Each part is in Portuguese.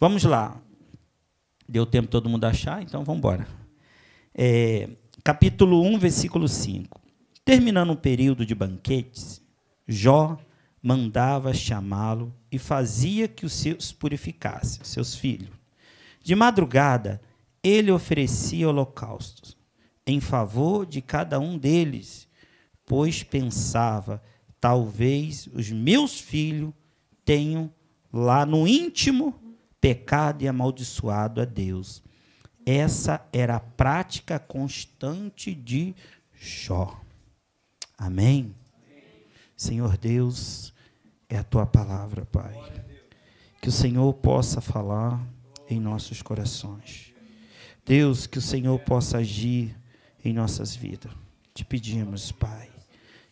Vamos lá. Deu tempo todo mundo achar, então vamos embora. É, capítulo 1, versículo 5. Terminando um período de banquetes, Jó mandava chamá-lo e fazia que os seus purificasse, seus filhos. De madrugada, ele oferecia holocaustos em favor de cada um deles, pois pensava: talvez os meus filhos tenham lá no íntimo pecado e amaldiçoado a Deus. Essa era a prática constante de Jó. Amém? Senhor Deus, é a tua palavra, Pai. Que o Senhor possa falar em nossos corações. Deus, que o Senhor possa agir em nossas vidas. Te pedimos, Pai,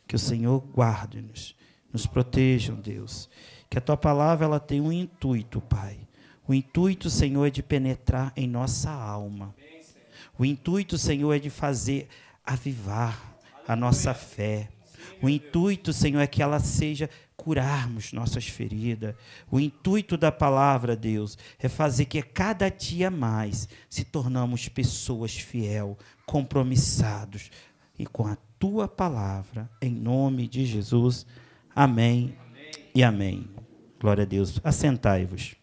que o Senhor guarde-nos, nos proteja, Deus. Que a tua palavra ela tenha um intuito, Pai. O intuito, Senhor, é de penetrar em nossa alma. O intuito, Senhor, é de fazer avivar a nossa fé. O intuito, Senhor, é que ela seja curarmos nossas feridas. O intuito da palavra, Deus, é fazer que cada dia mais se tornamos pessoas fiel, compromissados e com a tua palavra, em nome de Jesus. Amém, amém. e amém. Glória a Deus. Assentai-vos.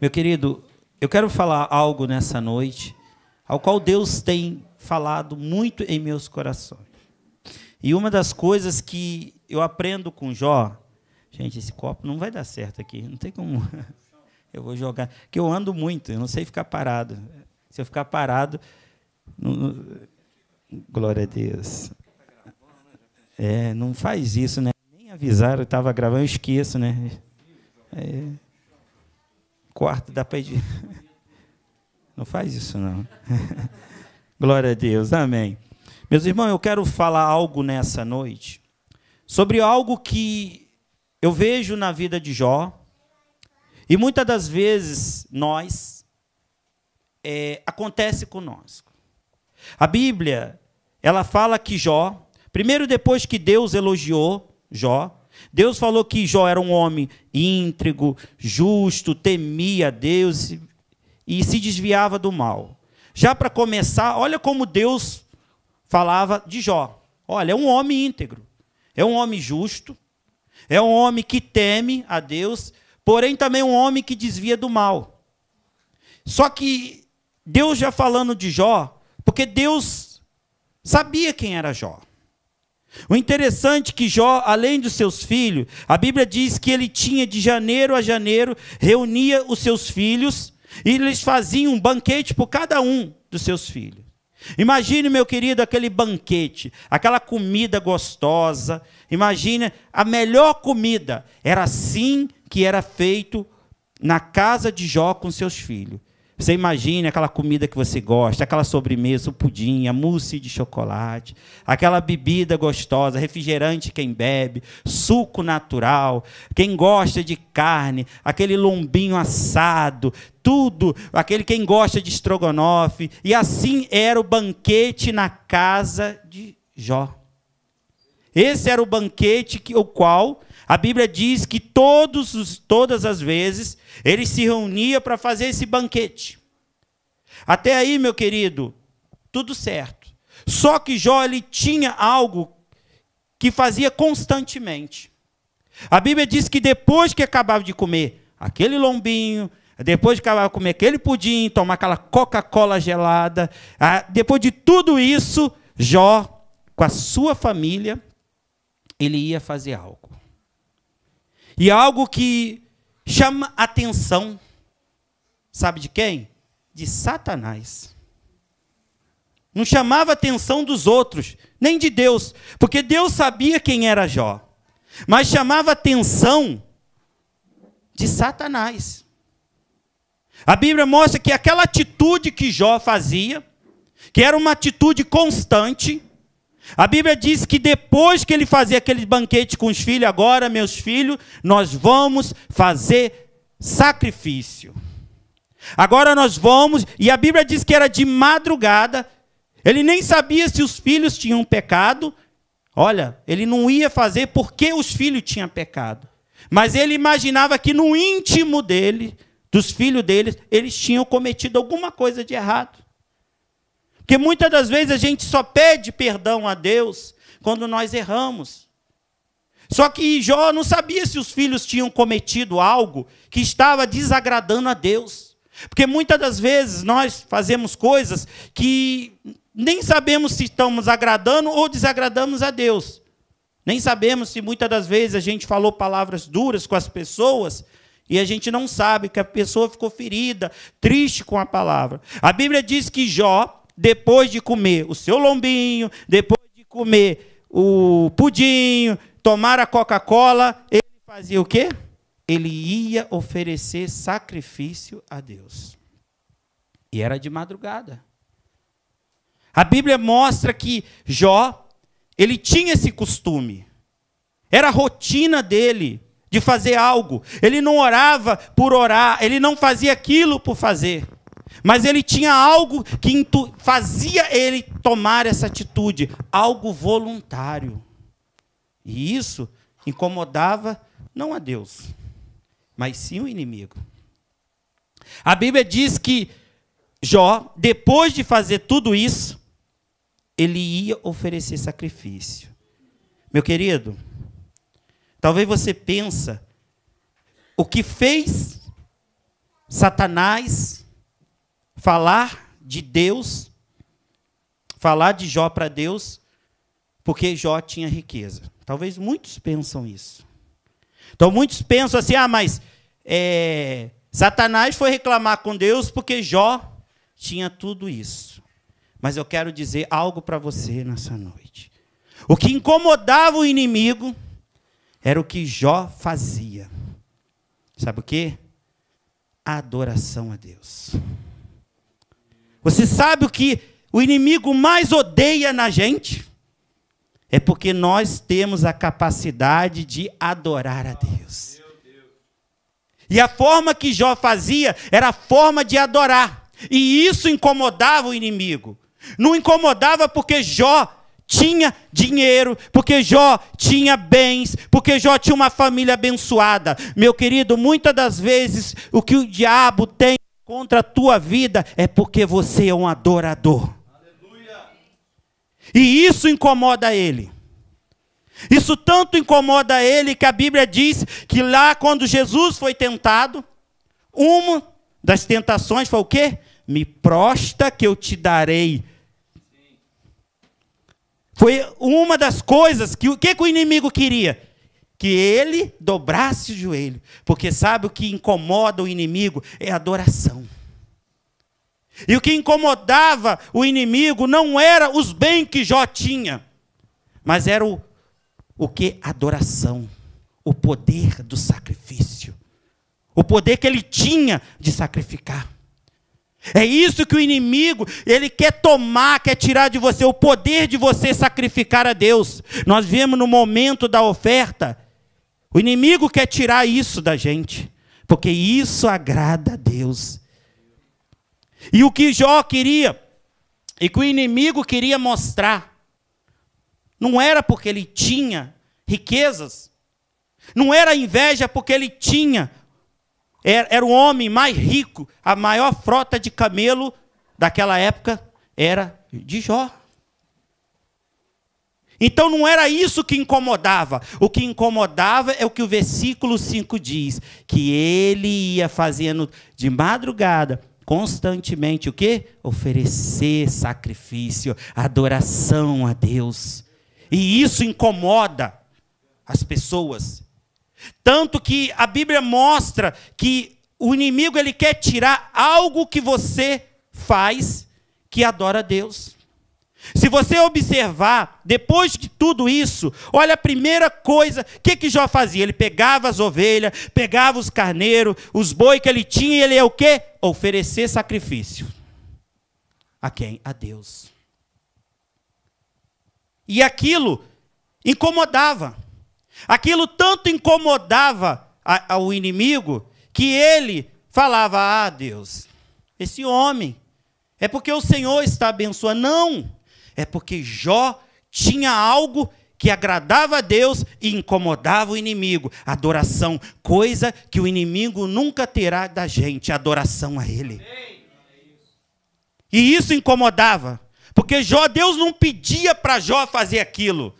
Meu querido, eu quero falar algo nessa noite, ao qual Deus tem falado muito em meus corações. E uma das coisas que eu aprendo com Jó, gente, esse copo não vai dar certo aqui, não tem como. Eu vou jogar, que eu ando muito, eu não sei ficar parado. Se eu ficar parado, não, glória a Deus. É, não faz isso, né? Nem avisaram, eu estava gravando, eu esqueço, né? É, quarto dá para ir. Não faz isso, não. glória a Deus, amém. Meus irmãos, eu quero falar algo nessa noite sobre algo que eu vejo na vida de Jó, e muitas das vezes nós, é, acontece conosco. A Bíblia, ela fala que Jó, primeiro depois que Deus elogiou Jó, Deus falou que Jó era um homem íntegro, justo, temia Deus e, e se desviava do mal. Já para começar, olha como Deus falava de Jó. Olha, é um homem íntegro, é um homem justo, é um homem que teme a Deus, porém também um homem que desvia do mal. Só que Deus já falando de Jó, porque Deus sabia quem era Jó. O interessante é que Jó, além dos seus filhos, a Bíblia diz que ele tinha de janeiro a janeiro, reunia os seus filhos e eles faziam um banquete por cada um dos seus filhos. Imagine, meu querido, aquele banquete, aquela comida gostosa. Imagine a melhor comida. Era assim que era feito na casa de Jó com seus filhos. Você imagine aquela comida que você gosta, aquela sobremesa, o pudim, a mousse de chocolate, aquela bebida gostosa, refrigerante quem bebe, suco natural, quem gosta de carne, aquele lombinho assado, tudo, aquele quem gosta de estrogonofe, e assim era o banquete na casa de Jó. Esse era o banquete que, o qual a Bíblia diz que todos os, todas as vezes ele se reunia para fazer esse banquete. Até aí, meu querido, tudo certo. Só que Jó ele tinha algo que fazia constantemente. A Bíblia diz que depois que acabava de comer aquele lombinho, depois de acabar de comer aquele pudim, tomar aquela Coca-Cola gelada, depois de tudo isso, Jó, com a sua família, ele ia fazer algo. E algo que chama atenção, sabe de quem? De Satanás. Não chamava atenção dos outros, nem de Deus, porque Deus sabia quem era Jó. Mas chamava atenção de Satanás. A Bíblia mostra que aquela atitude que Jó fazia, que era uma atitude constante, a Bíblia diz que depois que ele fazia aquele banquete com os filhos, agora, meus filhos, nós vamos fazer sacrifício. Agora nós vamos, e a Bíblia diz que era de madrugada, ele nem sabia se os filhos tinham pecado. Olha, ele não ia fazer porque os filhos tinham pecado. Mas ele imaginava que no íntimo dele, dos filhos deles, eles tinham cometido alguma coisa de errado. Porque muitas das vezes a gente só pede perdão a Deus quando nós erramos. Só que Jó não sabia se os filhos tinham cometido algo que estava desagradando a Deus. Porque muitas das vezes nós fazemos coisas que nem sabemos se estamos agradando ou desagradamos a Deus. Nem sabemos se muitas das vezes a gente falou palavras duras com as pessoas e a gente não sabe que a pessoa ficou ferida, triste com a palavra. A Bíblia diz que Jó, depois de comer o seu lombinho, depois de comer o pudinho, tomar a Coca-Cola, ele fazia o quê? Ele ia oferecer sacrifício a Deus. E era de madrugada. A Bíblia mostra que Jó, ele tinha esse costume. Era a rotina dele de fazer algo. Ele não orava por orar, ele não fazia aquilo por fazer. Mas ele tinha algo que fazia ele tomar essa atitude, algo voluntário. E isso incomodava não a Deus, mas sim o inimigo. A Bíblia diz que Jó, depois de fazer tudo isso, ele ia oferecer sacrifício. Meu querido, talvez você pensa o que fez Satanás falar de Deus, falar de Jó para Deus, porque Jó tinha riqueza. Talvez muitos pensam isso. Então muitos pensam assim: ah, mas é, Satanás foi reclamar com Deus porque Jó tinha tudo isso. Mas eu quero dizer algo para você nessa noite. O que incomodava o inimigo era o que Jó fazia. Sabe o que? A adoração a Deus. Você sabe o que o inimigo mais odeia na gente? É porque nós temos a capacidade de adorar a Deus. E a forma que Jó fazia era a forma de adorar. E isso incomodava o inimigo. Não incomodava porque Jó tinha dinheiro, porque Jó tinha bens, porque Jó tinha uma família abençoada. Meu querido, muitas das vezes o que o diabo tem contra a tua vida é porque você é um adorador. E isso incomoda ele. Isso tanto incomoda ele que a Bíblia diz que lá quando Jesus foi tentado, uma das tentações foi o quê? Me prosta que eu te darei. Foi uma das coisas que o que, que o inimigo queria? Que ele dobrasse o joelho. Porque sabe o que incomoda o inimigo? É a adoração. E o que incomodava o inimigo não era os bens que Jó tinha, mas era o, o que? Adoração. O poder do sacrifício. O poder que ele tinha de sacrificar. É isso que o inimigo, ele quer tomar, quer tirar de você, o poder de você sacrificar a Deus. Nós vemos no momento da oferta, o inimigo quer tirar isso da gente, porque isso agrada a Deus. E o que Jó queria, e que o inimigo queria mostrar, não era porque ele tinha riquezas, não era inveja porque ele tinha, era, era o homem mais rico, a maior frota de camelo daquela época era de Jó. Então não era isso que incomodava. O que incomodava é o que o versículo 5 diz: que ele ia fazendo de madrugada constantemente o quê? Oferecer sacrifício, adoração a Deus. E isso incomoda as pessoas. Tanto que a Bíblia mostra que o inimigo ele quer tirar algo que você faz que adora a Deus. Se você observar, depois de tudo isso, olha a primeira coisa, o que, que Jó fazia? Ele pegava as ovelhas, pegava os carneiros, os boi que ele tinha, e ele é o quê? Oferecer sacrifício. A quem? A Deus. E aquilo incomodava. Aquilo tanto incomodava ao inimigo que ele falava: Ah, Deus, esse homem, é porque o Senhor está abençoando. Não! É porque Jó tinha algo que agradava a Deus e incomodava o inimigo. Adoração, coisa que o inimigo nunca terá da gente, adoração a Ele. E isso incomodava, porque Jó, Deus não pedia para Jó fazer aquilo.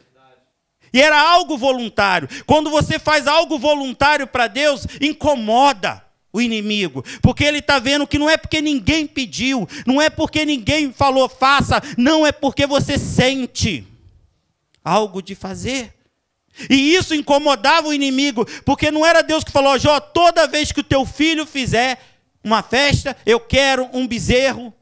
E era algo voluntário. Quando você faz algo voluntário para Deus, incomoda o inimigo, porque ele está vendo que não é porque ninguém pediu, não é porque ninguém falou faça, não é porque você sente algo de fazer. E isso incomodava o inimigo, porque não era Deus que falou, Jó, toda vez que o teu filho fizer uma festa, eu quero um bezerro,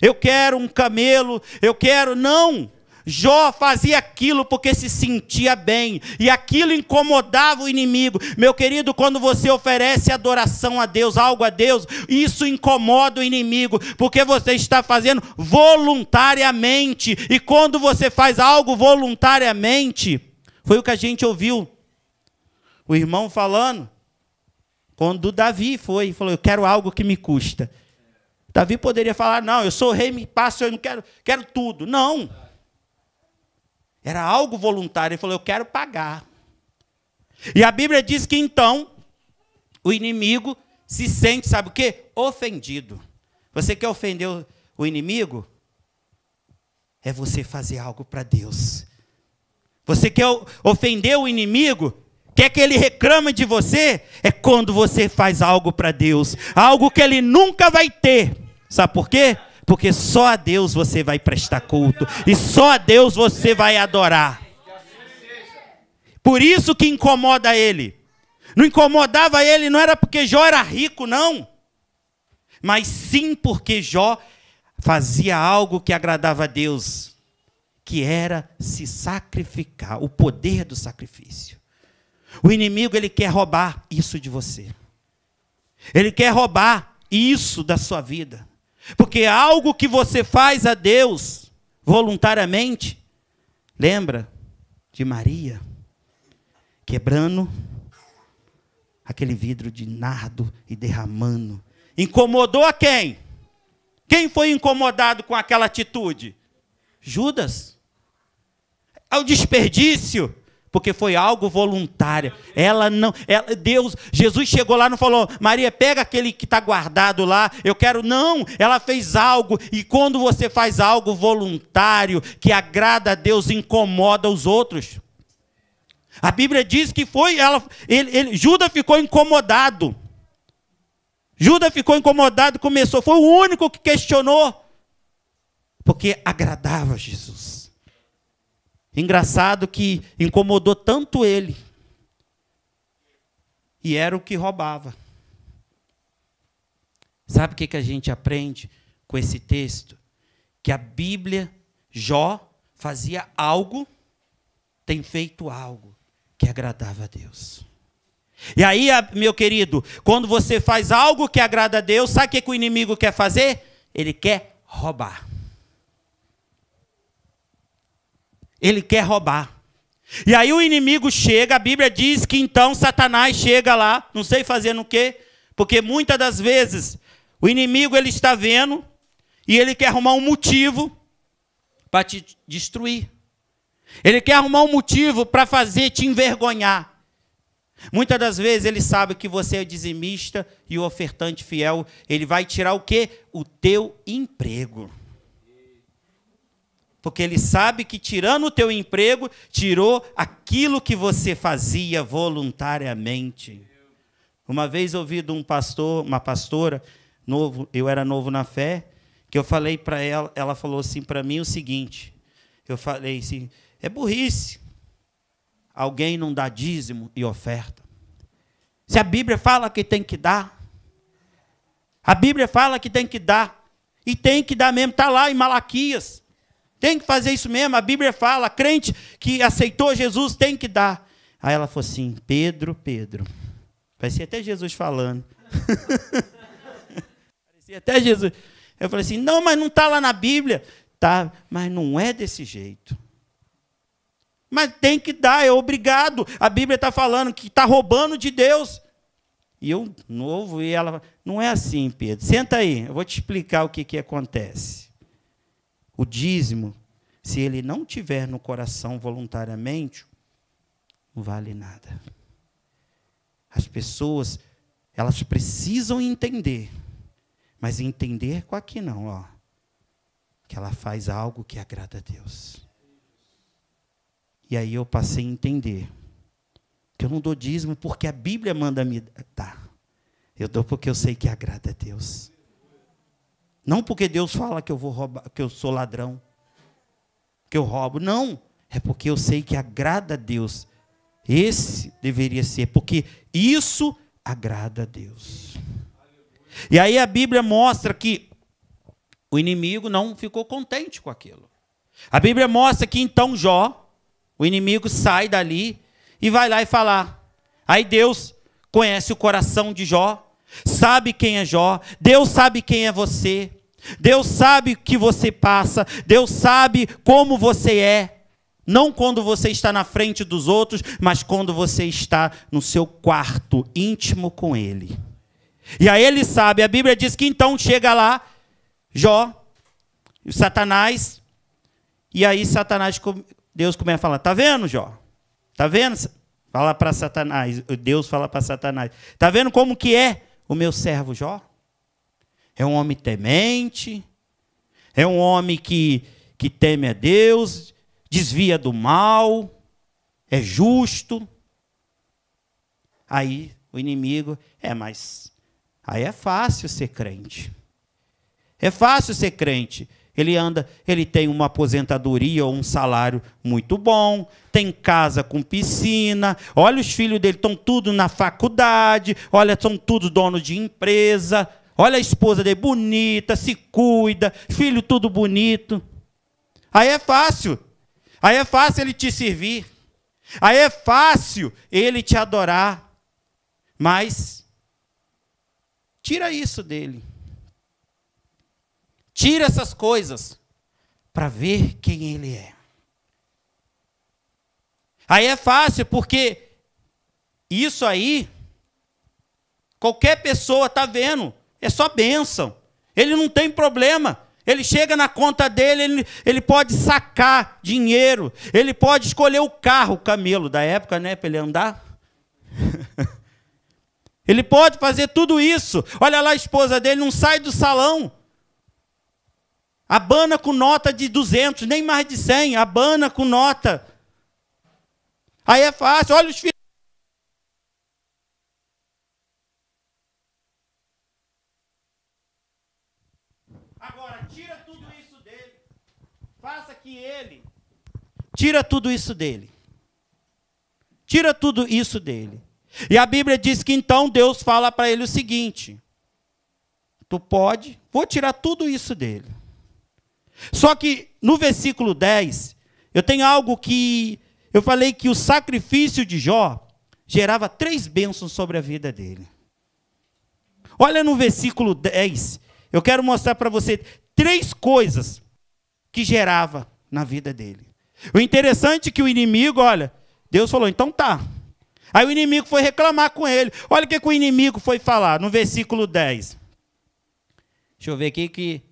eu quero um camelo, eu quero. Não! Jó fazia aquilo porque se sentia bem, e aquilo incomodava o inimigo. Meu querido, quando você oferece adoração a Deus, algo a Deus, isso incomoda o inimigo, porque você está fazendo voluntariamente, e quando você faz algo voluntariamente, foi o que a gente ouviu o irmão falando, quando Davi foi, falou: Eu quero algo que me custa. Davi poderia falar: Não, eu sou rei, me passo, eu não quero, quero tudo. Não. Era algo voluntário. Ele falou: Eu quero pagar. E a Bíblia diz que então o inimigo se sente, sabe o quê? Ofendido. Você quer ofender o inimigo? É você fazer algo para Deus. Você quer ofender o inimigo? Quer que ele reclame de você? É quando você faz algo para Deus. Algo que ele nunca vai ter. Sabe por quê? Porque só a Deus você vai prestar culto e só a Deus você vai adorar. Por isso que incomoda ele. Não incomodava ele, não era porque Jó era rico, não. Mas sim porque Jó fazia algo que agradava a Deus, que era se sacrificar, o poder do sacrifício. O inimigo ele quer roubar isso de você. Ele quer roubar isso da sua vida. Porque algo que você faz a Deus voluntariamente, lembra de Maria quebrando aquele vidro de nardo e derramando. Incomodou a quem? Quem foi incomodado com aquela atitude? Judas. Ao desperdício porque foi algo voluntário. Ela não, ela, Deus, Jesus chegou lá e não falou, Maria, pega aquele que está guardado lá, eu quero. Não, ela fez algo, e quando você faz algo voluntário, que agrada a Deus, incomoda os outros. A Bíblia diz que foi, ela, ele, ele, Judas ficou incomodado. Judas ficou incomodado, começou, foi o único que questionou, porque agradava Jesus. Engraçado que incomodou tanto ele. E era o que roubava. Sabe o que, que a gente aprende com esse texto? Que a Bíblia, Jó, fazia algo, tem feito algo que agradava a Deus. E aí, meu querido, quando você faz algo que agrada a Deus, sabe o que, que o inimigo quer fazer? Ele quer roubar. Ele quer roubar. E aí o inimigo chega, a Bíblia diz que então Satanás chega lá, não sei fazendo o quê, porque muitas das vezes o inimigo ele está vendo e ele quer arrumar um motivo para te destruir. Ele quer arrumar um motivo para fazer te envergonhar. Muitas das vezes ele sabe que você é dizimista e o ofertante fiel, ele vai tirar o quê? O teu emprego porque ele sabe que tirando o teu emprego, tirou aquilo que você fazia voluntariamente. Uma vez ouvi de um pastor, uma pastora, novo, eu era novo na fé, que eu falei para ela, ela falou assim para mim o seguinte: eu falei assim, é burrice. Alguém não dá dízimo e oferta. Se a Bíblia fala que tem que dar, a Bíblia fala que tem que dar, e tem que dar mesmo, está lá em Malaquias. Tem que fazer isso mesmo. A Bíblia fala, crente que aceitou Jesus tem que dar. Aí ela falou assim: Pedro, Pedro. Parecia até Jesus falando. Parecia até Jesus. Eu falei assim: não, mas não está lá na Bíblia. Tá, mas não é desse jeito. Mas tem que dar, é obrigado. A Bíblia está falando que está roubando de Deus. E eu, novo, e ela, não é assim, Pedro. Senta aí, eu vou te explicar o que, que acontece o dízimo, se ele não tiver no coração voluntariamente, não vale nada. As pessoas, elas precisam entender, mas entender com aqui não, ó, que ela faz algo que agrada a Deus. E aí eu passei a entender que eu não dou dízimo porque a Bíblia manda me dar. Eu dou porque eu sei que agrada a Deus. Não porque Deus fala que eu vou roubar, que eu sou ladrão que eu roubo. Não. É porque eu sei que agrada a Deus. Esse deveria ser, porque isso agrada a Deus. E aí a Bíblia mostra que o inimigo não ficou contente com aquilo. A Bíblia mostra que então Jó, o inimigo sai dali e vai lá e falar. Aí Deus conhece o coração de Jó, sabe quem é Jó, Deus sabe quem é você. Deus sabe o que você passa, Deus sabe como você é. Não quando você está na frente dos outros, mas quando você está no seu quarto íntimo com Ele. E aí ele sabe, a Bíblia diz que então chega lá, Jó, Satanás, e aí Satanás, Deus começa a falar: Está vendo, Jó? Está vendo? Fala para Satanás, Deus fala para Satanás: Está vendo como que é o meu servo Jó? É um homem temente, é um homem que, que teme a Deus, desvia do mal, é justo. Aí o inimigo, é, mas aí é fácil ser crente. É fácil ser crente. Ele anda, ele tem uma aposentadoria ou um salário muito bom, tem casa com piscina. Olha, os filhos dele estão tudo na faculdade, olha, são tudo dono de empresa. Olha a esposa dele, bonita, se cuida, filho tudo bonito. Aí é fácil. Aí é fácil ele te servir. Aí é fácil ele te adorar. Mas tira isso dele. Tira essas coisas para ver quem ele é. Aí é fácil porque isso aí qualquer pessoa está vendo. É só bênção. Ele não tem problema. Ele chega na conta dele, ele, ele pode sacar dinheiro, ele pode escolher o carro, o camelo da época, né, para ele andar. ele pode fazer tudo isso. Olha lá a esposa dele, não sai do salão. Abana com nota de 200, nem mais de 100, abana com nota. Aí é fácil. Olha os filhos ele. Tira tudo isso dele. Tira tudo isso dele. E a Bíblia diz que então Deus fala para ele o seguinte: Tu pode, vou tirar tudo isso dele. Só que no versículo 10, eu tenho algo que eu falei que o sacrifício de Jó gerava três bênçãos sobre a vida dele. Olha no versículo 10, eu quero mostrar para você três coisas que gerava na vida dele. O interessante é que o inimigo, olha, Deus falou, então tá. Aí o inimigo foi reclamar com ele. Olha o que, que o inimigo foi falar no versículo 10. Deixa eu ver aqui que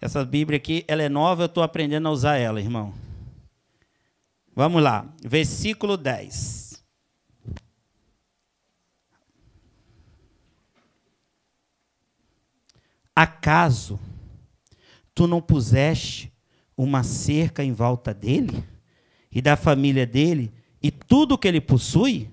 essa Bíblia aqui, ela é nova, eu estou aprendendo a usar ela, irmão. Vamos lá, versículo 10. Acaso tu não puseste uma cerca em volta dele e da família dele e tudo que ele possui,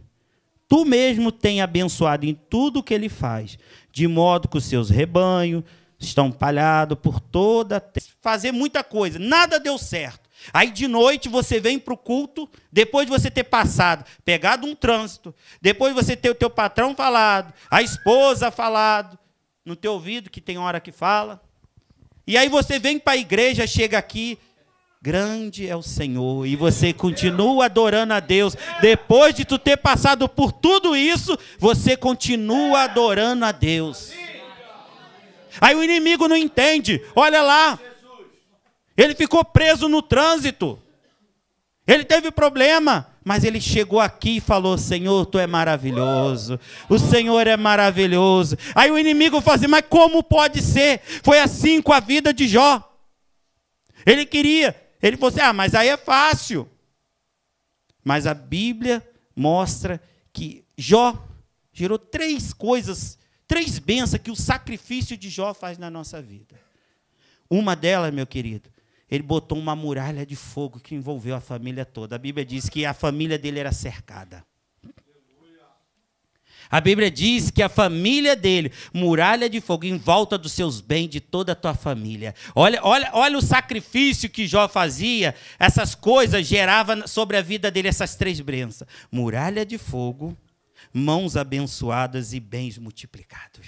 tu mesmo tem abençoado em tudo que ele faz, de modo que os seus rebanhos estão palhados por toda a terra. Fazer muita coisa, nada deu certo. Aí de noite você vem para o culto, depois de você ter passado, pegado um trânsito, depois de você ter o teu patrão falado, a esposa falado, no teu ouvido, que tem hora que fala, e aí você vem para a igreja, chega aqui, grande é o Senhor, e você continua adorando a Deus. Depois de tu ter passado por tudo isso, você continua adorando a Deus. Aí o inimigo não entende. Olha lá. Ele ficou preso no trânsito. Ele teve problema. Mas ele chegou aqui e falou: Senhor, tu é maravilhoso. O Senhor é maravilhoso. Aí o inimigo falou assim: Mas como pode ser? Foi assim com a vida de Jó. Ele queria, Ele falou assim: ah, mas aí é fácil. Mas a Bíblia mostra que Jó gerou três coisas, três bênçãos que o sacrifício de Jó faz na nossa vida. Uma delas, meu querido, ele botou uma muralha de fogo que envolveu a família toda. A Bíblia diz que a família dele era cercada. A Bíblia diz que a família dele, muralha de fogo em volta dos seus bens, de toda a tua família. Olha, olha, olha o sacrifício que Jó fazia, essas coisas geravam sobre a vida dele essas três bênçãos: muralha de fogo, mãos abençoadas e bens multiplicados.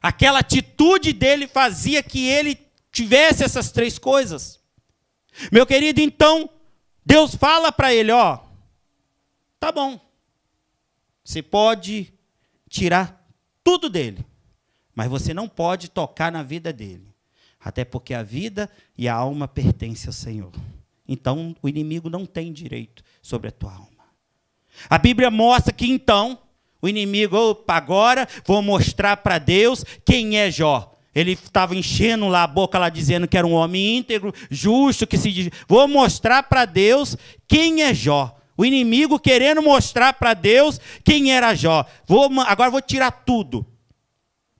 Aquela atitude dele fazia que ele tivesse essas três coisas. Meu querido, então, Deus fala para ele: ó, tá bom, você pode tirar tudo dele, mas você não pode tocar na vida dele, até porque a vida e a alma pertencem ao Senhor. Então, o inimigo não tem direito sobre a tua alma. A Bíblia mostra que então o inimigo, opa, agora vou mostrar para Deus quem é Jó. Ele estava enchendo lá a boca lá dizendo que era um homem íntegro, justo, que se. Vou mostrar para Deus quem é Jó. O inimigo querendo mostrar para Deus quem era Jó. Vou, agora vou tirar tudo.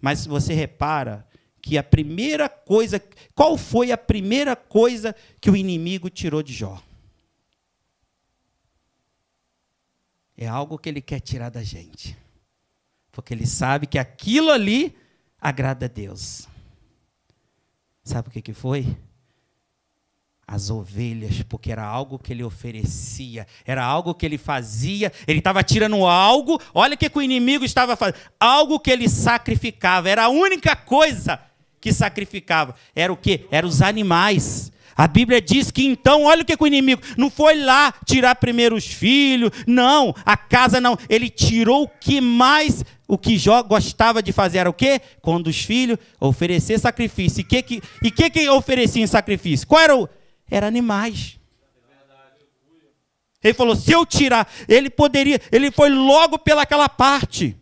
Mas você repara que a primeira coisa, qual foi a primeira coisa que o inimigo tirou de Jó? É algo que ele quer tirar da gente. Porque ele sabe que aquilo ali agrada a Deus. Sabe o que, que foi? As ovelhas, porque era algo que ele oferecia, era algo que ele fazia, ele estava tirando algo, olha o que, que o inimigo estava fazendo, algo que ele sacrificava, era a única coisa que sacrificava, era o que? Eram os animais. A Bíblia diz que então, olha o que, que o inimigo não foi lá tirar primeiro os filhos, não, a casa não, ele tirou o que mais o que Jó gostava de fazer era o quê? Quando os filhos oferecer sacrifício. E o que, que, e que, que oferecia em sacrifício? Qual era o? Era animais. Ele falou: se eu tirar, ele poderia, ele foi logo pelaquela parte.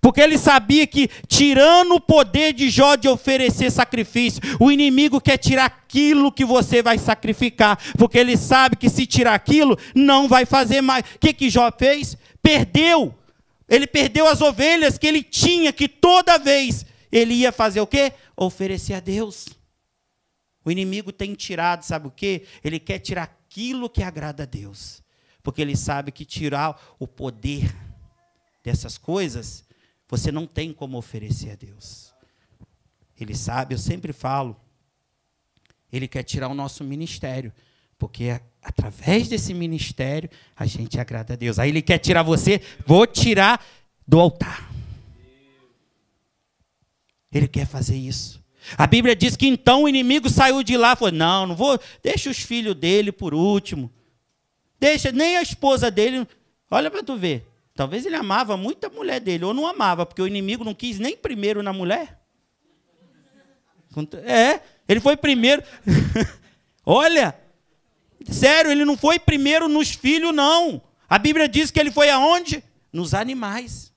Porque ele sabia que, tirando o poder de Jó de oferecer sacrifício, o inimigo quer tirar aquilo que você vai sacrificar. Porque ele sabe que se tirar aquilo, não vai fazer mais. O que, que Jó fez? Perdeu ele perdeu as ovelhas que ele tinha, que toda vez ele ia fazer o quê? Oferecer a Deus. O inimigo tem tirado, sabe o quê? Ele quer tirar aquilo que agrada a Deus. Porque ele sabe que tirar o poder dessas coisas, você não tem como oferecer a Deus. Ele sabe, eu sempre falo, ele quer tirar o nosso ministério. Porque através desse ministério a gente agrada a Deus. Aí ele quer tirar você, vou tirar do altar. Ele quer fazer isso. A Bíblia diz que então o inimigo saiu de lá, falou: "Não, não vou, deixa os filhos dele por último. Deixa nem a esposa dele. Olha para tu ver. Talvez ele amava muito a mulher dele ou não amava, porque o inimigo não quis nem primeiro na mulher. É, ele foi primeiro. Olha, Sério, ele não foi primeiro nos filhos, não. A Bíblia diz que ele foi aonde? Nos animais.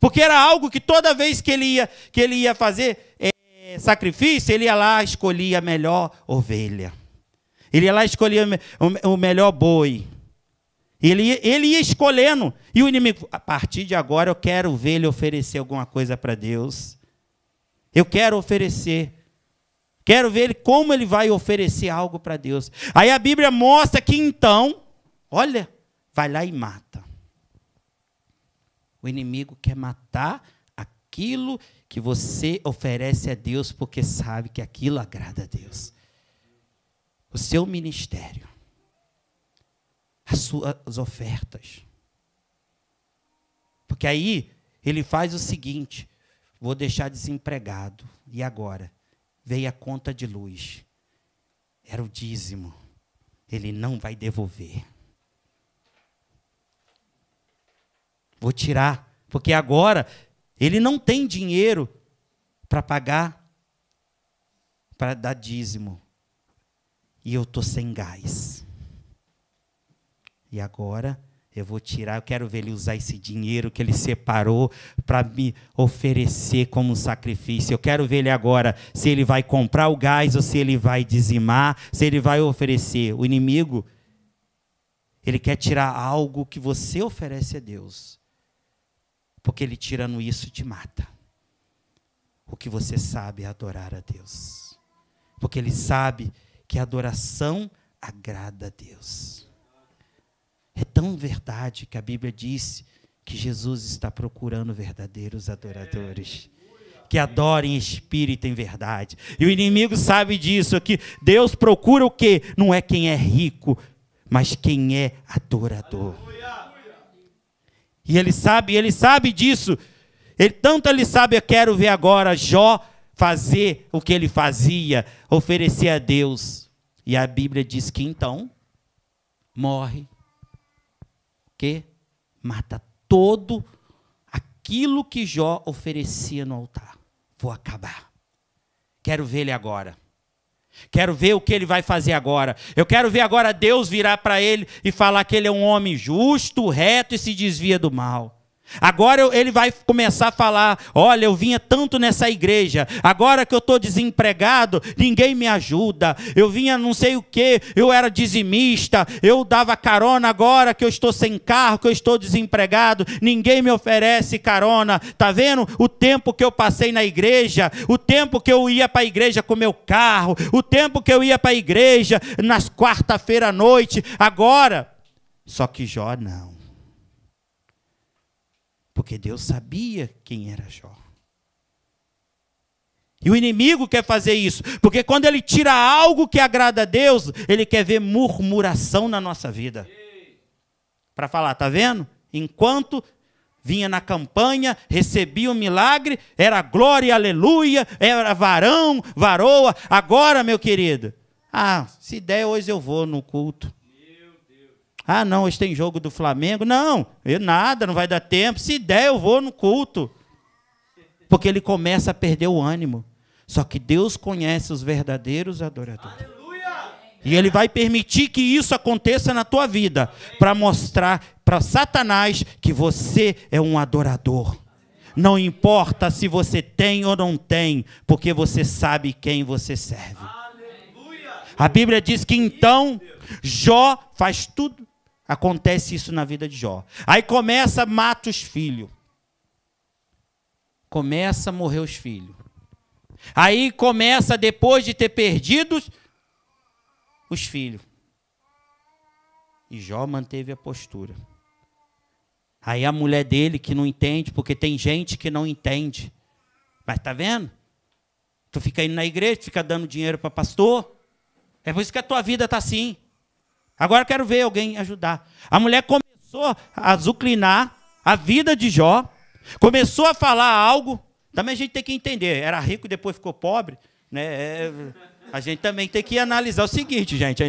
Porque era algo que toda vez que ele ia, que ele ia fazer é, sacrifício, ele ia lá escolhia a melhor ovelha. Ele ia lá escolher o melhor boi. Ele ele ia escolhendo. E o inimigo, a partir de agora eu quero ver ele oferecer alguma coisa para Deus. Eu quero oferecer. Quero ver como ele vai oferecer algo para Deus. Aí a Bíblia mostra que então, olha, vai lá e mata. O inimigo quer matar aquilo que você oferece a Deus porque sabe que aquilo agrada a Deus. O seu ministério, as suas ofertas. Porque aí ele faz o seguinte: vou deixar desempregado. E agora? Veio a conta de luz. Era o dízimo. Ele não vai devolver. Vou tirar, porque agora ele não tem dinheiro para pagar para dar dízimo. E eu estou sem gás. E agora Eu vou tirar, eu quero ver ele usar esse dinheiro que ele separou para me oferecer como sacrifício. Eu quero ver ele agora se ele vai comprar o gás ou se ele vai dizimar, se ele vai oferecer. O inimigo, ele quer tirar algo que você oferece a Deus. Porque ele tirando isso te mata. O que você sabe é adorar a Deus. Porque ele sabe que a adoração agrada a Deus. É tão verdade que a Bíblia diz que Jesus está procurando verdadeiros adoradores. Que adorem espírito em verdade. E o inimigo sabe disso, que Deus procura o quê? Não é quem é rico, mas quem é adorador. E ele sabe, ele sabe disso. Ele tanto ele sabe, eu quero ver agora Jó fazer o que ele fazia, oferecer a Deus. E a Bíblia diz que então morre que mata todo aquilo que Jó oferecia no altar. Vou acabar. Quero ver ele agora. Quero ver o que ele vai fazer agora. Eu quero ver agora Deus virar para ele e falar que ele é um homem justo, reto e se desvia do mal. Agora ele vai começar a falar: olha, eu vinha tanto nessa igreja, agora que eu estou desempregado, ninguém me ajuda. Eu vinha não sei o que, eu era dizimista, eu dava carona, agora que eu estou sem carro, que eu estou desempregado, ninguém me oferece carona. Tá vendo o tempo que eu passei na igreja, o tempo que eu ia para a igreja com meu carro, o tempo que eu ia para a igreja nas quarta-feira à noite, agora. Só que Jó não. Porque Deus sabia quem era Jó. E o inimigo quer fazer isso, porque quando ele tira algo que agrada a Deus, ele quer ver murmuração na nossa vida. Para falar, tá vendo? Enquanto vinha na campanha, recebia o milagre, era glória aleluia, era varão, varoa. Agora, meu querido, ah, se der hoje eu vou no culto. Ah, não, hoje tem jogo do Flamengo. Não, eu nada, não vai dar tempo. Se der, eu vou no culto. Porque ele começa a perder o ânimo. Só que Deus conhece os verdadeiros adoradores. Aleluia! E ele vai permitir que isso aconteça na tua vida para mostrar para Satanás que você é um adorador. Não importa se você tem ou não tem, porque você sabe quem você serve. A Bíblia diz que então Jó faz tudo Acontece isso na vida de Jó. Aí começa, mata os filhos. Começa a morrer os filhos. Aí começa, depois de ter perdido os filhos. E Jó manteve a postura. Aí a mulher dele que não entende, porque tem gente que não entende. Mas tá vendo? Tu fica indo na igreja, fica dando dinheiro para pastor. É por isso que a tua vida tá assim. Agora quero ver alguém ajudar. A mulher começou a zuclinar a vida de Jó, começou a falar algo. Também a gente tem que entender. Era rico e depois ficou pobre. Né? É, a gente também tem que analisar o seguinte, gente.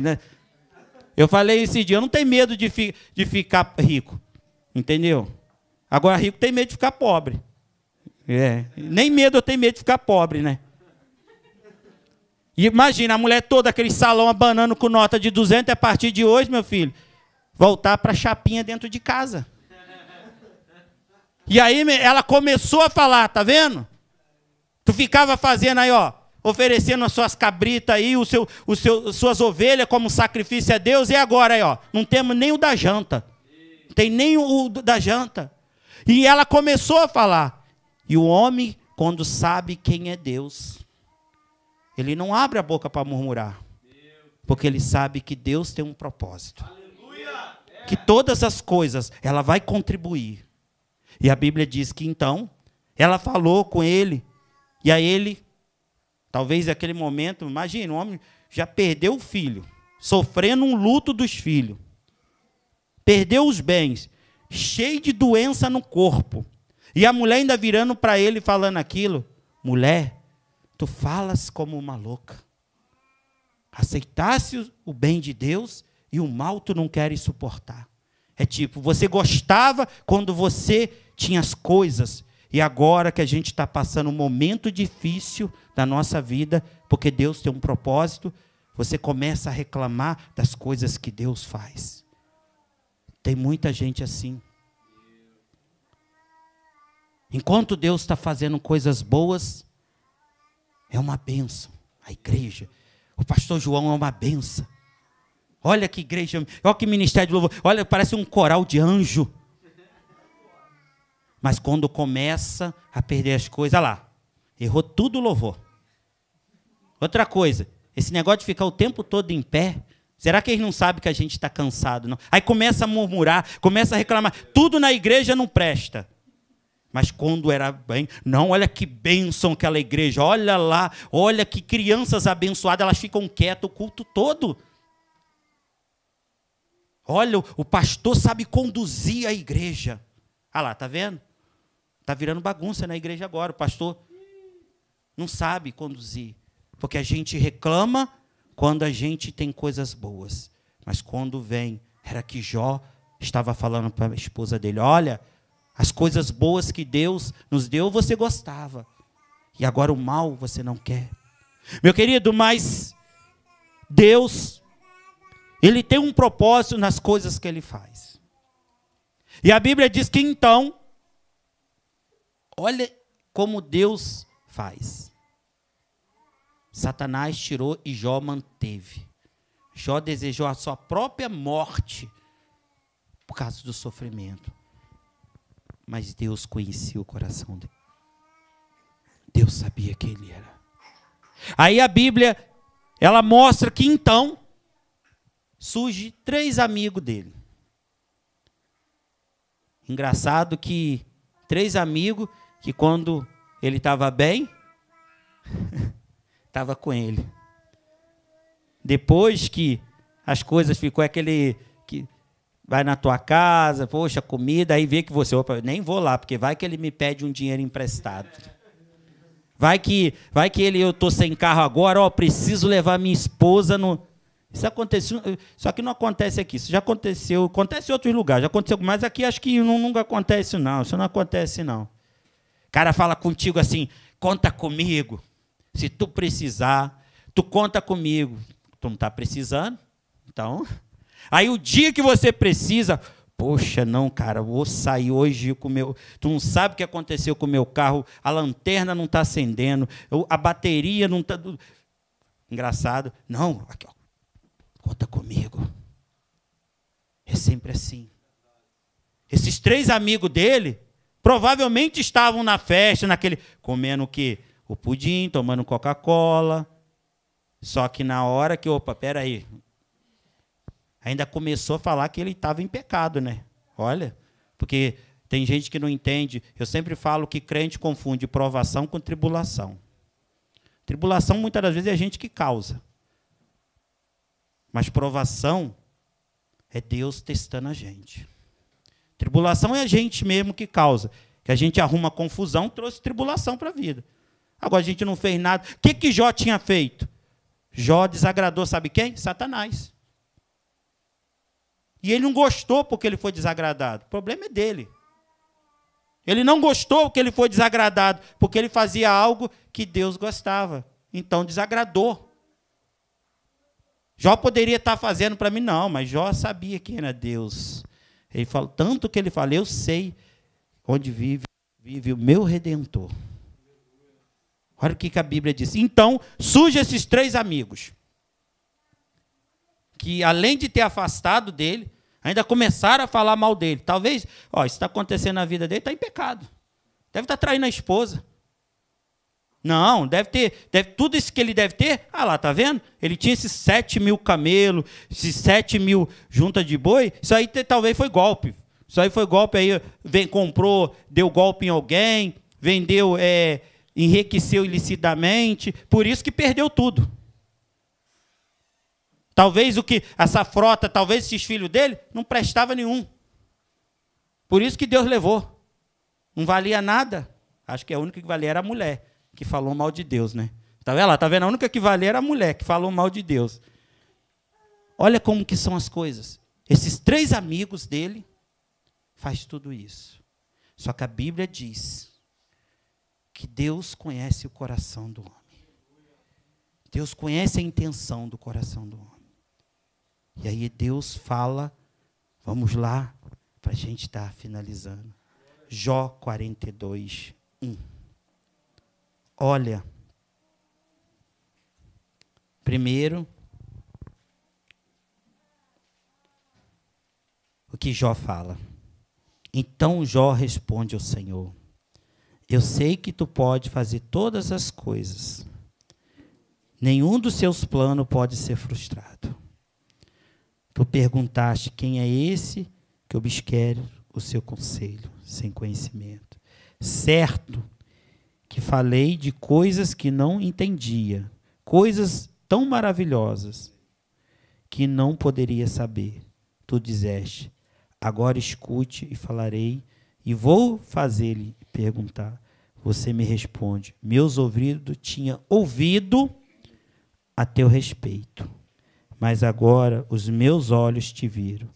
Eu falei esse dia, eu não tenho medo de, fi, de ficar rico. Entendeu? Agora, rico tem medo de ficar pobre. É. Nem medo eu tenho medo de ficar pobre, né? E imagina a mulher toda, aquele salão abanando com nota de 200, a partir de hoje, meu filho, voltar para a chapinha dentro de casa. E aí ela começou a falar, tá vendo? Tu ficava fazendo aí, ó, oferecendo as suas cabritas aí, o seu, o seu, suas ovelhas como sacrifício a Deus, e agora aí, ó, não temos nem o da janta. Não tem nem o da janta. E ela começou a falar. E o homem, quando sabe quem é Deus, ele não abre a boca para murmurar. Porque ele sabe que Deus tem um propósito. Que todas as coisas ela vai contribuir. E a Bíblia diz que então ela falou com ele. E aí ele, talvez naquele momento, imagina, o homem já perdeu o filho, sofrendo um luto dos filhos. Perdeu os bens, cheio de doença no corpo. E a mulher ainda virando para ele falando aquilo: mulher, tu falas como uma louca. Aceitasse o bem de Deus e o mal tu não queres suportar. É tipo, você gostava quando você tinha as coisas, e agora que a gente está passando um momento difícil da nossa vida, porque Deus tem um propósito, você começa a reclamar das coisas que Deus faz. Tem muita gente assim. Enquanto Deus está fazendo coisas boas, é uma benção. A igreja. O pastor João é uma benção. Olha que igreja, olha que ministério de louvor. Olha, parece um coral de anjo. Mas quando começa a perder as coisas, lá, errou tudo o louvor. Outra coisa, esse negócio de ficar o tempo todo em pé, será que eles não sabem que a gente está cansado? Não? Aí começa a murmurar, começa a reclamar. Tudo na igreja não presta. Mas quando era bem, não, olha que bênção aquela igreja, olha lá, olha que crianças abençoadas, elas ficam quietas o culto todo. Olha, o pastor sabe conduzir a igreja. Ah lá, tá vendo? Tá virando bagunça na igreja agora. O pastor não sabe conduzir. Porque a gente reclama quando a gente tem coisas boas. Mas quando vem, era que Jó estava falando para a esposa dele: Olha, as coisas boas que Deus nos deu, você gostava. E agora o mal você não quer. Meu querido, mas Deus, Ele tem um propósito nas coisas que Ele faz. E a Bíblia diz que então, olha como Deus faz. Satanás tirou e Jó manteve. Jó desejou a sua própria morte por causa do sofrimento mas Deus conhecia o coração dele. Deus sabia quem ele era. Aí a Bíblia, ela mostra que então surge três amigos dele. Engraçado que três amigos que quando ele estava bem, estava com ele. Depois que as coisas ficou aquele vai na tua casa, poxa, comida, aí vê que você, opa, nem vou lá, porque vai que ele me pede um dinheiro emprestado. Vai que, vai que ele, eu tô sem carro agora, ó, preciso levar minha esposa no. Isso aconteceu, só que não acontece aqui. Isso já aconteceu, acontece em outros lugares, já aconteceu, mas aqui acho que não, nunca acontece não. Isso não acontece não. O cara fala contigo assim: "Conta comigo. Se tu precisar, tu conta comigo. Tu não está precisando? Então, Aí o dia que você precisa, poxa, não, cara, vou sair hoje com o meu. Tu não sabe o que aconteceu com o meu carro, a lanterna não está acendendo, a bateria não está. Engraçado. Não, aqui, ó. Conta comigo. É sempre assim. Esses três amigos dele provavelmente estavam na festa, naquele. comendo o quê? O pudim, tomando Coca-Cola. Só que na hora que, opa, peraí, ainda começou a falar que ele estava em pecado, né? Olha, porque tem gente que não entende. Eu sempre falo que crente confunde provação com tribulação. Tribulação muitas das vezes é a gente que causa. Mas provação é Deus testando a gente. Tribulação é a gente mesmo que causa. Que a gente arruma confusão, trouxe tribulação para a vida. Agora a gente não fez nada. O que, que Jó tinha feito? Jó desagradou, sabe quem? Satanás. E ele não gostou porque ele foi desagradado. O problema é dele. Ele não gostou porque ele foi desagradado, porque ele fazia algo que Deus gostava. Então desagradou. Jó poderia estar fazendo para mim, não, mas Jó sabia quem era Deus. Ele falou, tanto que ele fala, eu sei onde vive, vive o meu redentor. Olha o que, que a Bíblia diz. Então, surgem esses três amigos. Que além de ter afastado dele, Ainda começaram a falar mal dele. Talvez, ó, isso está acontecendo na vida dele, está em pecado. Deve estar tá traindo a esposa. Não, deve ter, deve, tudo isso que ele deve ter, ah lá, tá vendo? Ele tinha esses sete mil camelos, esses sete mil juntas de boi, isso aí talvez foi golpe. Isso aí foi golpe, aí vem, comprou, deu golpe em alguém, vendeu, é, enriqueceu ilicitamente, por isso que perdeu tudo. Talvez o que essa frota, talvez esses filhos dele, não prestava nenhum. Por isso que Deus levou. Não valia nada. Acho que a única que valia era a mulher, que falou mal de Deus, né? Tá vendo? Tá vendo? A única que valia era a mulher, que falou mal de Deus. Olha como que são as coisas. Esses três amigos dele faz tudo isso. Só que a Bíblia diz que Deus conhece o coração do homem. Deus conhece a intenção do coração do homem. E aí Deus fala Vamos lá, para a gente estar tá finalizando. Jó 42, 1. Olha, primeiro, o que Jó fala. Então Jó responde ao Senhor: Eu sei que tu pode fazer todas as coisas. Nenhum dos seus planos pode ser frustrado. Tu perguntaste quem é esse que obsquere o seu conselho, sem conhecimento. Certo que falei de coisas que não entendia, coisas tão maravilhosas que não poderia saber. Tu dizeste: Agora escute e falarei, e vou fazer-lhe perguntar. Você me responde: Meus ouvidos tinham ouvido a teu respeito, mas agora os meus olhos te viram.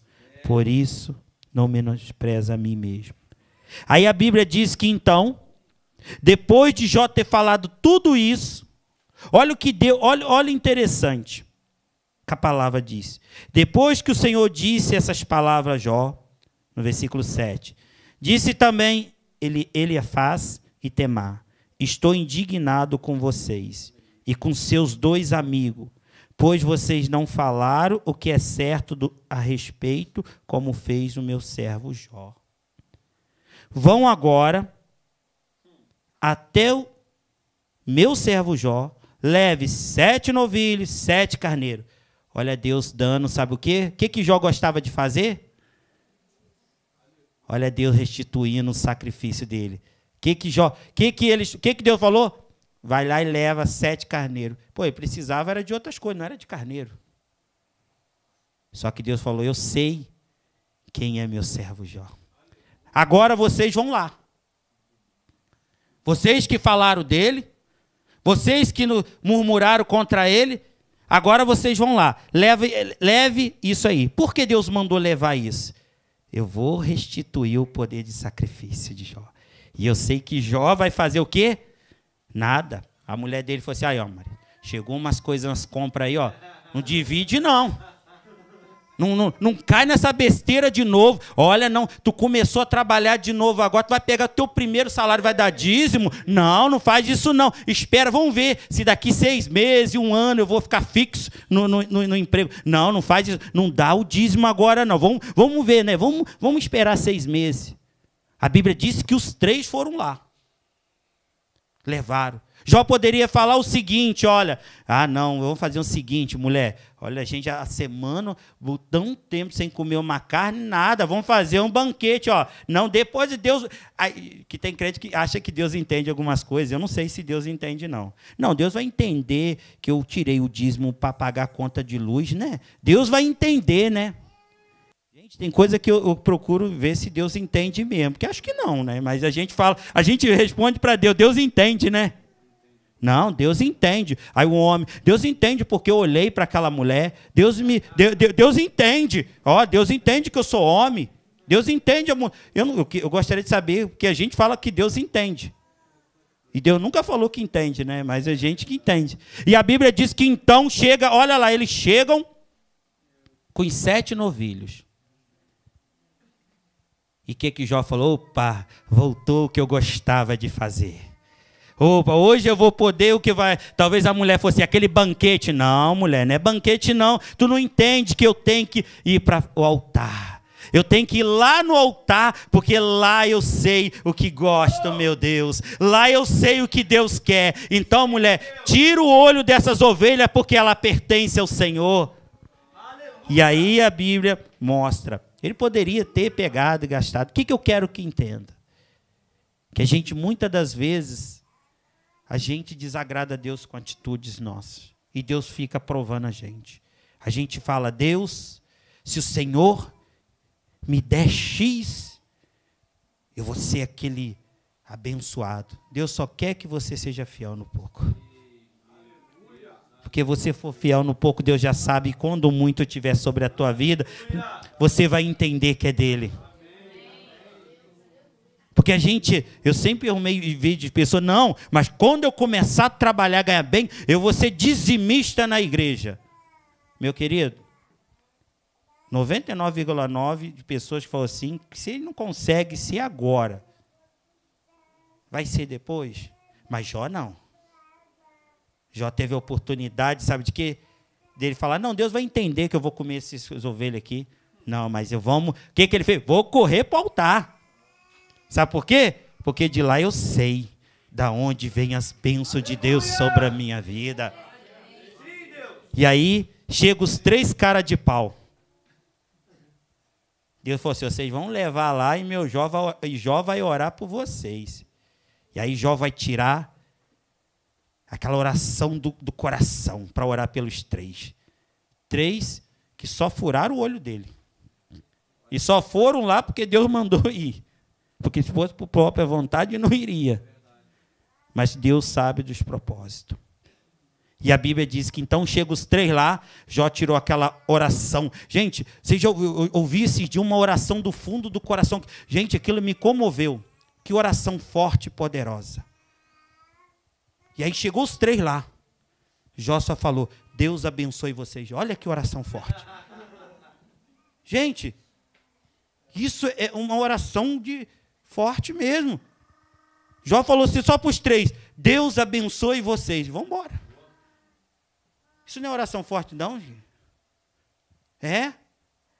Por isso, não menospreza a mim mesmo. Aí a Bíblia diz que então, depois de Jó ter falado tudo isso, olha o que deu, olha, olha interessante que a palavra diz. Depois que o Senhor disse essas palavras a Jó, no versículo 7, disse também ele, ele faz e Temar: Estou indignado com vocês e com seus dois amigos, pois vocês não falaram o que é certo do, a respeito, como fez o meu servo Jó. Vão agora até o meu servo Jó, leve sete novilhos, sete carneiros. Olha Deus dando, sabe o quê? O que, que Jó gostava de fazer? Olha Deus restituindo o sacrifício dele. O que que, Jó, que, que, eles, que, que Deus falou? Vai lá e leva sete carneiros. Pô, ele precisava era de outras coisas, não era de carneiro. Só que Deus falou: Eu sei quem é meu servo Jó. Agora vocês vão lá. Vocês que falaram dele, vocês que murmuraram contra ele, Agora vocês vão lá, leve, leve isso aí. Por que Deus mandou levar isso? Eu vou restituir o poder de sacrifício de Jó. E eu sei que Jó vai fazer o quê? Nada. A mulher dele falou assim: aí, ó, Maria, chegou umas coisas, umas compras aí, ó. Não divide, não. Não, não, não cai nessa besteira de novo. Olha, não, tu começou a trabalhar de novo agora, tu vai pegar teu primeiro salário, vai dar dízimo. Não, não faz isso não. Espera, vamos ver se daqui seis meses, um ano eu vou ficar fixo no, no, no, no emprego. Não, não faz isso. Não dá o dízimo agora não. Vamos, vamos ver, né? Vamos, vamos esperar seis meses. A Bíblia diz que os três foram lá. Levaram. Jó poderia falar o seguinte: olha, ah, não, vamos fazer o seguinte, mulher. Olha, a gente a semana, tão tempo sem comer uma carne, nada, vamos fazer um banquete, ó. Não, depois de Deus. Aí, que tem crente que acha que Deus entende algumas coisas. Eu não sei se Deus entende, não. Não, Deus vai entender que eu tirei o dízimo para pagar a conta de luz, né? Deus vai entender, né? Gente, tem coisa que eu, eu, procuro ver se Deus entende mesmo, porque acho que não, né? Mas a gente fala, a gente responde para Deus, Deus entende, né? Não, Deus entende. Aí o homem, Deus entende porque eu olhei para aquela mulher. Deus me, Deus, Deus entende. Ó, Deus entende que eu sou homem. Deus entende. Eu, não, eu gostaria de saber porque a gente fala que Deus entende. E Deus nunca falou que entende, né? Mas é gente que entende. E a Bíblia diz que então chega, olha lá, eles chegam com os sete novilhos. E o que que Jó falou? Opa, voltou o que eu gostava de fazer. Opa, hoje eu vou poder o que vai. Talvez a mulher fosse aquele banquete. Não, mulher, não é banquete, não. Tu não entende que eu tenho que ir para o altar. Eu tenho que ir lá no altar, porque lá eu sei o que gosto, meu Deus. Lá eu sei o que Deus quer. Então, mulher, tira o olho dessas ovelhas, porque ela pertence ao Senhor. E aí a Bíblia mostra. Ele poderia ter pegado e gastado. O que, que eu quero que entenda? Que a gente muitas das vezes a gente desagrada a Deus com atitudes nossas. E Deus fica provando a gente. A gente fala, Deus, se o Senhor me der X, eu vou ser aquele abençoado. Deus só quer que você seja fiel no pouco. Porque você for fiel no pouco, Deus já sabe, quando muito tiver sobre a tua vida, você vai entender que é dele. Porque a gente, eu sempre arrumei vídeo de pessoa, não, mas quando eu começar a trabalhar, ganhar bem, eu vou ser dizimista na igreja. Meu querido, 99,9 de pessoas que falam assim, se ele não consegue ser agora, vai ser depois. Mas Jó não. Jó teve a oportunidade, sabe de quê? Dele falar, não, Deus vai entender que eu vou comer essas ovelhas aqui. Não, mas eu vamos. O que, que ele fez? Vou correr para o altar. Sabe por quê? Porque de lá eu sei da onde vem as bênçãos de Deus sobre a minha vida. E aí chega os três caras de pau. Deus falou assim: vocês vão levar lá e meu Jó vai, Jó vai orar por vocês. E aí Jó vai tirar aquela oração do, do coração para orar pelos três. Três que só furaram o olho dele. E só foram lá porque Deus mandou ir. Porque se fosse por própria vontade, não iria. Mas Deus sabe dos propósitos. E a Bíblia diz que então chega os três lá, Jó tirou aquela oração. Gente, vocês já ouvissem de uma oração do fundo do coração. Gente, aquilo me comoveu. Que oração forte e poderosa. E aí chegou os três lá. Jó só falou: Deus abençoe vocês. Olha que oração forte. Gente, isso é uma oração de forte mesmo. Jó falou assim só para os três: Deus abençoe vocês. Vamos embora. Isso não é oração forte, não, gente. É?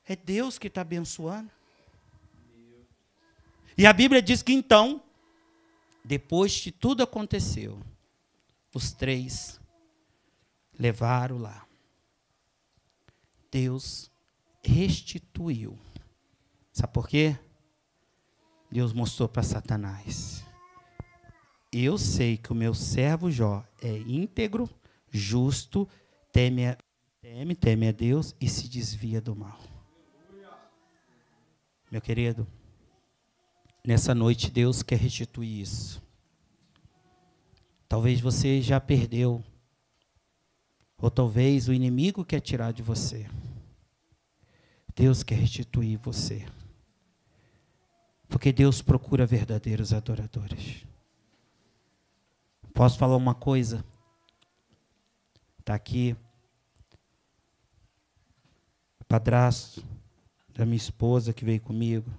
É Deus que está abençoando. E a Bíblia diz que então, depois de tudo aconteceu, os três levaram lá. Deus restituiu. Sabe por quê? Deus mostrou para Satanás: Eu sei que o meu servo Jó é íntegro, justo teme a, teme, teme a Deus e se desvia do mal. Meu querido, nessa noite Deus quer restituir isso. Talvez você já perdeu, ou talvez o inimigo quer tirar de você. Deus quer restituir você. Porque Deus procura verdadeiros adoradores. Posso falar uma coisa? Está aqui padrasto da minha esposa que veio comigo,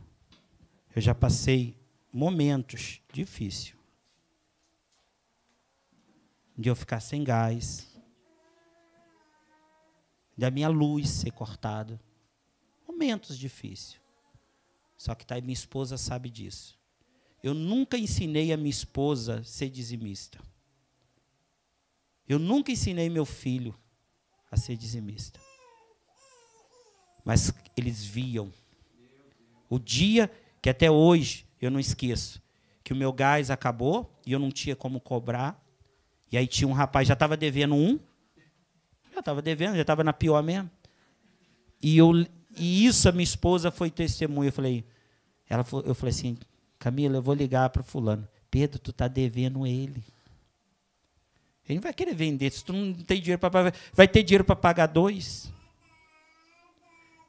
eu já passei momentos difíceis. De eu ficar sem gás, da minha luz ser cortada. Momentos difíceis. Só que tá, minha esposa sabe disso. Eu nunca ensinei a minha esposa a ser dizimista. Eu nunca ensinei meu filho a ser dizimista. Mas eles viam. O dia que até hoje eu não esqueço, que o meu gás acabou e eu não tinha como cobrar. E aí tinha um rapaz, já estava devendo um, já estava devendo, já estava na pior mesmo. E, eu, e isso a minha esposa foi testemunha. Eu falei, ela, eu falei assim, Camila, eu vou ligar para fulano. Pedro, tu está devendo ele. Ele não vai querer vender. Se tu não tem dinheiro para pagar, vai ter dinheiro para pagar dois.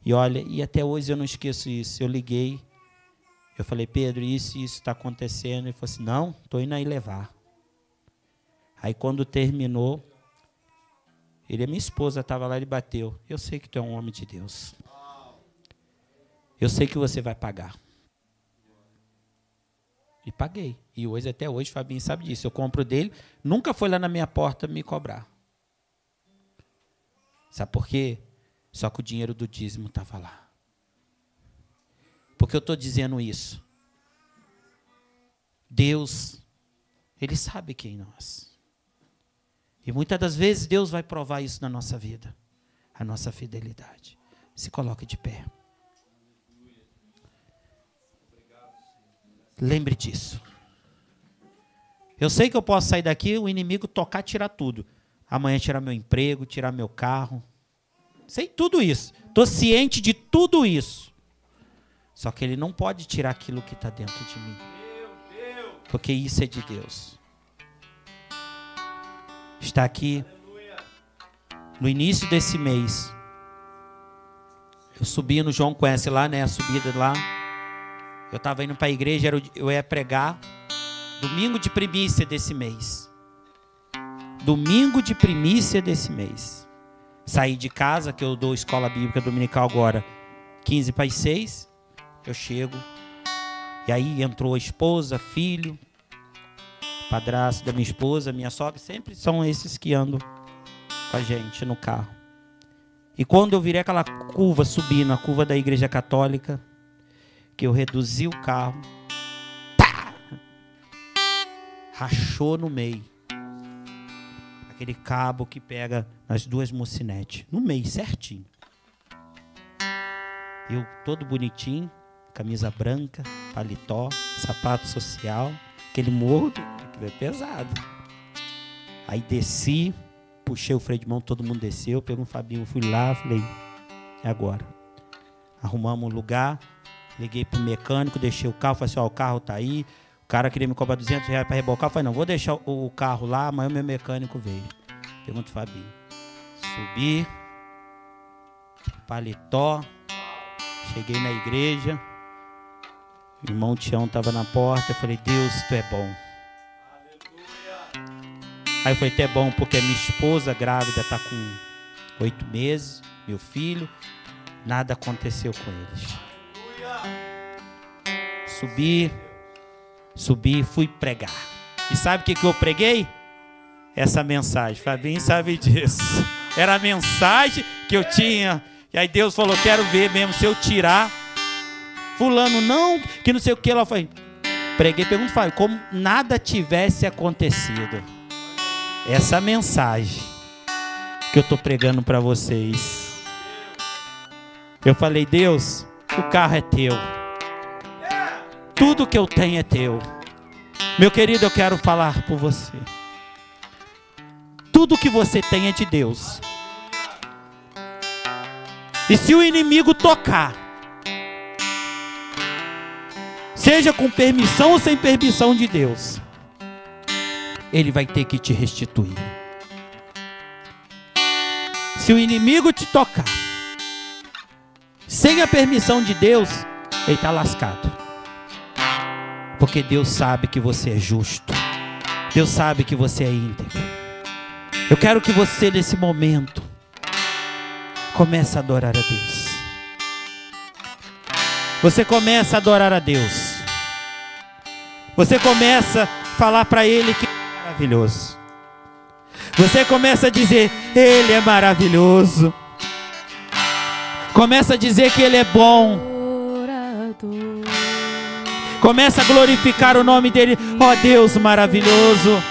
E olha, e até hoje eu não esqueço isso. Eu liguei, eu falei, Pedro, isso e isso está acontecendo. Ele falou assim: não, estou indo aí levar. Aí quando terminou, ele, a minha esposa estava lá e bateu. Eu sei que tu é um homem de Deus. Eu sei que você vai pagar. E paguei. E hoje, até hoje, Fabinho sabe disso. Eu compro dele, nunca foi lá na minha porta me cobrar. Sabe por quê? Só que o dinheiro do dízimo estava lá. Por que eu estou dizendo isso? Deus, Ele sabe quem nós. E muitas das vezes Deus vai provar isso na nossa vida. A nossa fidelidade. Se coloque de pé. Lembre disso. Eu sei que eu posso sair daqui, o inimigo tocar, tirar tudo. Amanhã tirar meu emprego, tirar meu carro. Sei tudo isso. Estou ciente de tudo isso. Só que ele não pode tirar aquilo que está dentro de mim. Porque isso é de Deus. Está aqui no início desse mês. Eu subi no João conhece lá, né? A subida lá. Eu estava indo para a igreja, eu ia pregar domingo de primícia desse mês. Domingo de primícia desse mês. Saí de casa, que eu dou escola bíblica dominical agora, 15 para as 6, eu chego. E aí entrou a esposa, filho, padrasto da minha esposa, minha sogra, sempre são esses que andam com a gente no carro. E quando eu virei aquela curva subindo, a curva da igreja católica, que eu reduzi o carro, pá, rachou no meio. Aquele cabo que pega nas duas mocinetes, no meio, certinho. Eu todo bonitinho, camisa branca, paletó, sapato social, aquele morro, é pesado. Aí desci, puxei o freio de mão, todo mundo desceu, peguei um Fabinho, fui lá, falei, é agora. Arrumamos um lugar, liguei pro mecânico, deixei o carro, falei assim, ó, o carro tá aí. O cara queria me cobrar 200 reais para rebocar, eu falei, não, vou deixar o carro lá, amanhã o meu mecânico veio. Pergunta o Fabinho. Subi, paletó, cheguei na igreja, o irmão Tião estava na porta, eu falei, Deus, tu é bom. Aí foi até bom porque minha esposa grávida está com oito meses, meu filho, nada aconteceu com eles. Subi, subi, fui pregar. E sabe o que, que eu preguei? Essa mensagem. Fabinho sabe disso. Era a mensagem que eu tinha. E aí Deus falou: Quero ver mesmo se eu tirar. Fulano, não, que não sei o que. Ela foi. Preguei, pergunto, Fábio, como nada tivesse acontecido essa mensagem que eu estou pregando para vocês. Eu falei, Deus, o carro é teu. Tudo que eu tenho é teu. Meu querido, eu quero falar por você. Tudo que você tem é de Deus. E se o inimigo tocar, seja com permissão ou sem permissão de Deus, ele vai ter que te restituir. Se o inimigo te tocar, sem a permissão de Deus, ele está lascado. Porque Deus sabe que você é justo. Deus sabe que você é íntegro. Eu quero que você, nesse momento, comece a adorar a Deus. Você começa a adorar a Deus. Você começa a falar para Ele que maravilhoso. Você começa a dizer: Ele é maravilhoso. Começa a dizer que Ele é bom. Começa a glorificar o nome dele. Ó oh, Deus maravilhoso.